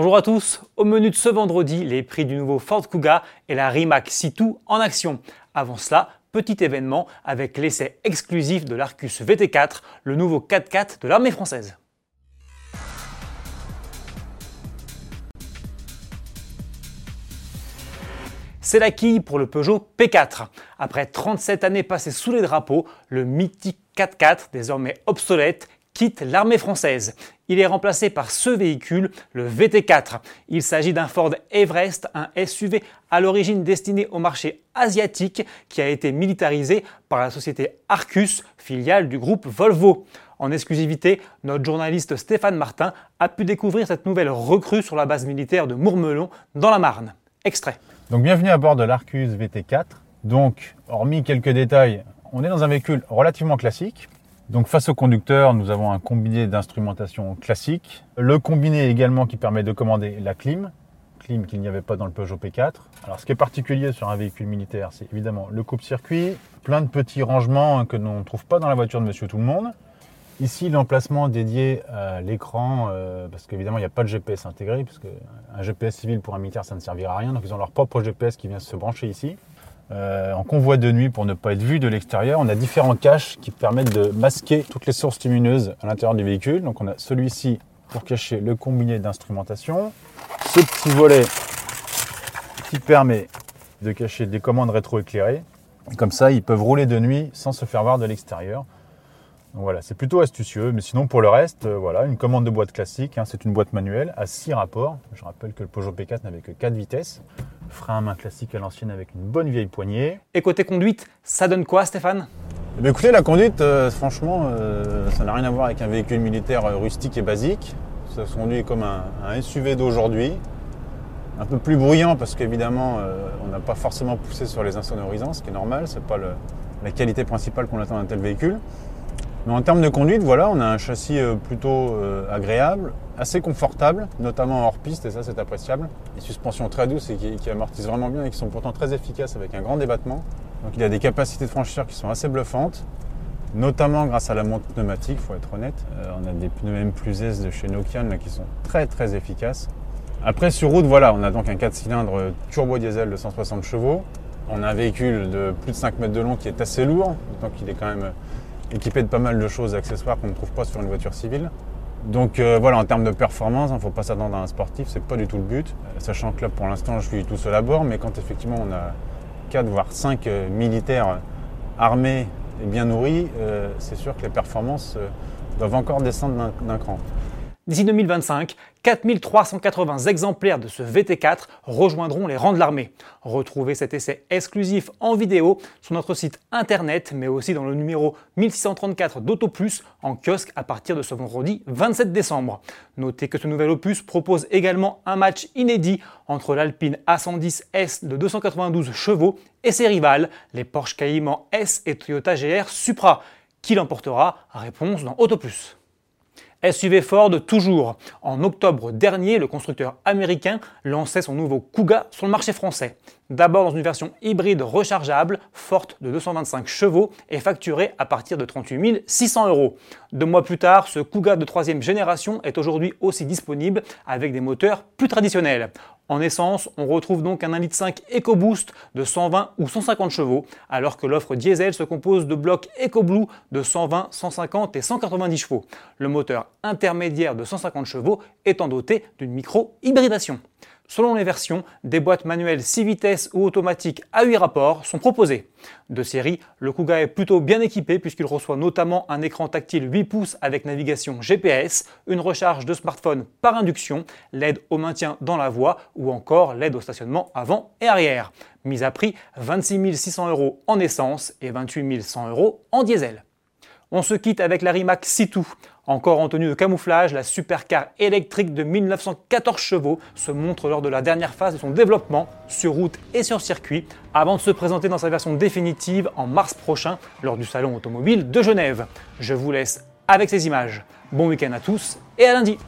Bonjour à tous, au menu de ce vendredi, les prix du nouveau Ford Kuga et la Rimac C2 en action. Avant cela, petit événement avec l'essai exclusif de l'Arcus VT4, le nouveau 4x4 de l'armée française. C'est la quille pour le Peugeot P4. Après 37 années passées sous les drapeaux, le mythique 4x4, désormais obsolète, quitte l'armée française. Il est remplacé par ce véhicule, le VT4. Il s'agit d'un Ford Everest, un SUV à l'origine destiné au marché asiatique qui a été militarisé par la société Arcus, filiale du groupe Volvo. En exclusivité, notre journaliste Stéphane Martin a pu découvrir cette nouvelle recrue sur la base militaire de Mourmelon dans la Marne. Extrait. Donc bienvenue à bord de l'Arcus VT4. Donc, hormis quelques détails, on est dans un véhicule relativement classique. Face au conducteur, nous avons un combiné d'instrumentation classique. Le combiné également qui permet de commander la clim, clim qu'il n'y avait pas dans le Peugeot P4. Alors ce qui est particulier sur un véhicule militaire, c'est évidemment le coupe-circuit, plein de petits rangements que l'on ne trouve pas dans la voiture de Monsieur Tout le Monde. Ici, l'emplacement dédié à l'écran, euh, parce qu'évidemment, il n'y a pas de GPS intégré, puisque un GPS civil pour un militaire, ça ne servira à rien. Donc, ils ont leur propre GPS qui vient se brancher ici. Euh, en convoi de nuit, pour ne pas être vu de l'extérieur, on a différents caches qui permettent de masquer toutes les sources lumineuses à l'intérieur du véhicule. Donc, on a celui-ci pour cacher le combiné d'instrumentation. Ce petit volet qui permet de cacher des commandes rétroéclairées. Comme ça, ils peuvent rouler de nuit sans se faire voir de l'extérieur voilà, c'est plutôt astucieux. Mais sinon, pour le reste, euh, voilà, une commande de boîte classique. Hein, c'est une boîte manuelle à 6 rapports. Je rappelle que le Peugeot P4 n'avait que 4 vitesses. Frein à main classique à l'ancienne avec une bonne vieille poignée. Et côté conduite, ça donne quoi, Stéphane? Eh Écoutez, la conduite, euh, franchement, euh, ça n'a rien à voir avec un véhicule militaire rustique et basique. Ça se conduit comme un, SUV d'aujourd'hui. Un peu plus bruyant parce qu'évidemment, on n'a pas forcément poussé sur les insonorisants, ce qui est normal. C'est pas la qualité principale qu'on attend d'un tel véhicule. Mais en termes de conduite, voilà, on a un châssis euh, plutôt euh, agréable, assez confortable, notamment hors piste, et ça c'est appréciable. Des suspensions très douces et qui, amortissent vraiment bien et qui sont pourtant très efficaces avec un grand débattement. Donc il a des capacités de franchisseur qui sont assez bluffantes, notamment grâce à la montre pneumatique, il faut être honnête. Euh, on a des pneus M plus S de chez Nokian qui sont très très efficaces. Après sur route, voilà, on a donc un 4 cylindres turbo diesel de 160 chevaux. On a un véhicule de plus de 5 mètres de long qui est assez lourd, donc il est quand même équipé de pas mal de choses accessoires qu'on ne trouve pas sur une voiture civile. Donc euh, voilà, en termes de performance, il ne faut pas s'attendre à un sportif, c'est pas du tout le but. Euh, sachant que là, pour l'instant, je suis tout seul à bord, mais quand effectivement on a 4 voire 5 euh, militaires armés et bien nourris, c'est sûr que les performances doivent encore descendre d'un cran. D'ici 2025, 4380 exemplaires de ce VT4 rejoindront les rangs de l'armée. Retrouvez cet essai exclusif en vidéo sur notre site internet, mais aussi dans le numéro 1634 d'AutoPlus en kiosque à partir de ce vendredi 27 décembre. Notez que ce nouvel opus propose également un match inédit entre l'Alpine A110S de 292 chevaux et ses rivales, les Porsche Cayman S et Toyota GR Supra. Qui l'emportera? Réponse dans AutoPlus. SUV Ford toujours. En octobre dernier, le constructeur américain lançait son nouveau Kuga sur le marché français. D'abord dans une version hybride rechargeable, forte de 225 chevaux et facturée à partir de 38 600 euros. Deux mois plus tard, ce Kuga de troisième génération est aujourd'hui aussi disponible avec des moteurs plus traditionnels. En essence, on retrouve donc un 1,5 litre EcoBoost de 120 ou 150 chevaux, alors que l'offre diesel se compose de blocs EcoBlue de 120, 150 et 190 chevaux. Le moteur intermédiaire de 150 chevaux étant doté d'une micro-hybridation. Selon les versions, des boîtes manuelles 6 vitesses ou automatiques à 8 rapports sont proposées. De série, le Kuga est plutôt bien équipé puisqu'il reçoit notamment un écran tactile 8 pouces avec navigation GPS, une recharge de smartphone par induction, l'aide au maintien dans la voie ou encore l'aide au stationnement avant et arrière. Mise à prix 26 600 euros en essence et 28 100 euros en diesel. On se quitte avec la Rimac C2. Encore en tenue de camouflage, la supercar électrique de 1914 chevaux se montre lors de la dernière phase de son développement sur route et sur circuit avant de se présenter dans sa version définitive en mars prochain lors du salon automobile de Genève. Je vous laisse avec ces images. Bon week-end à tous et à lundi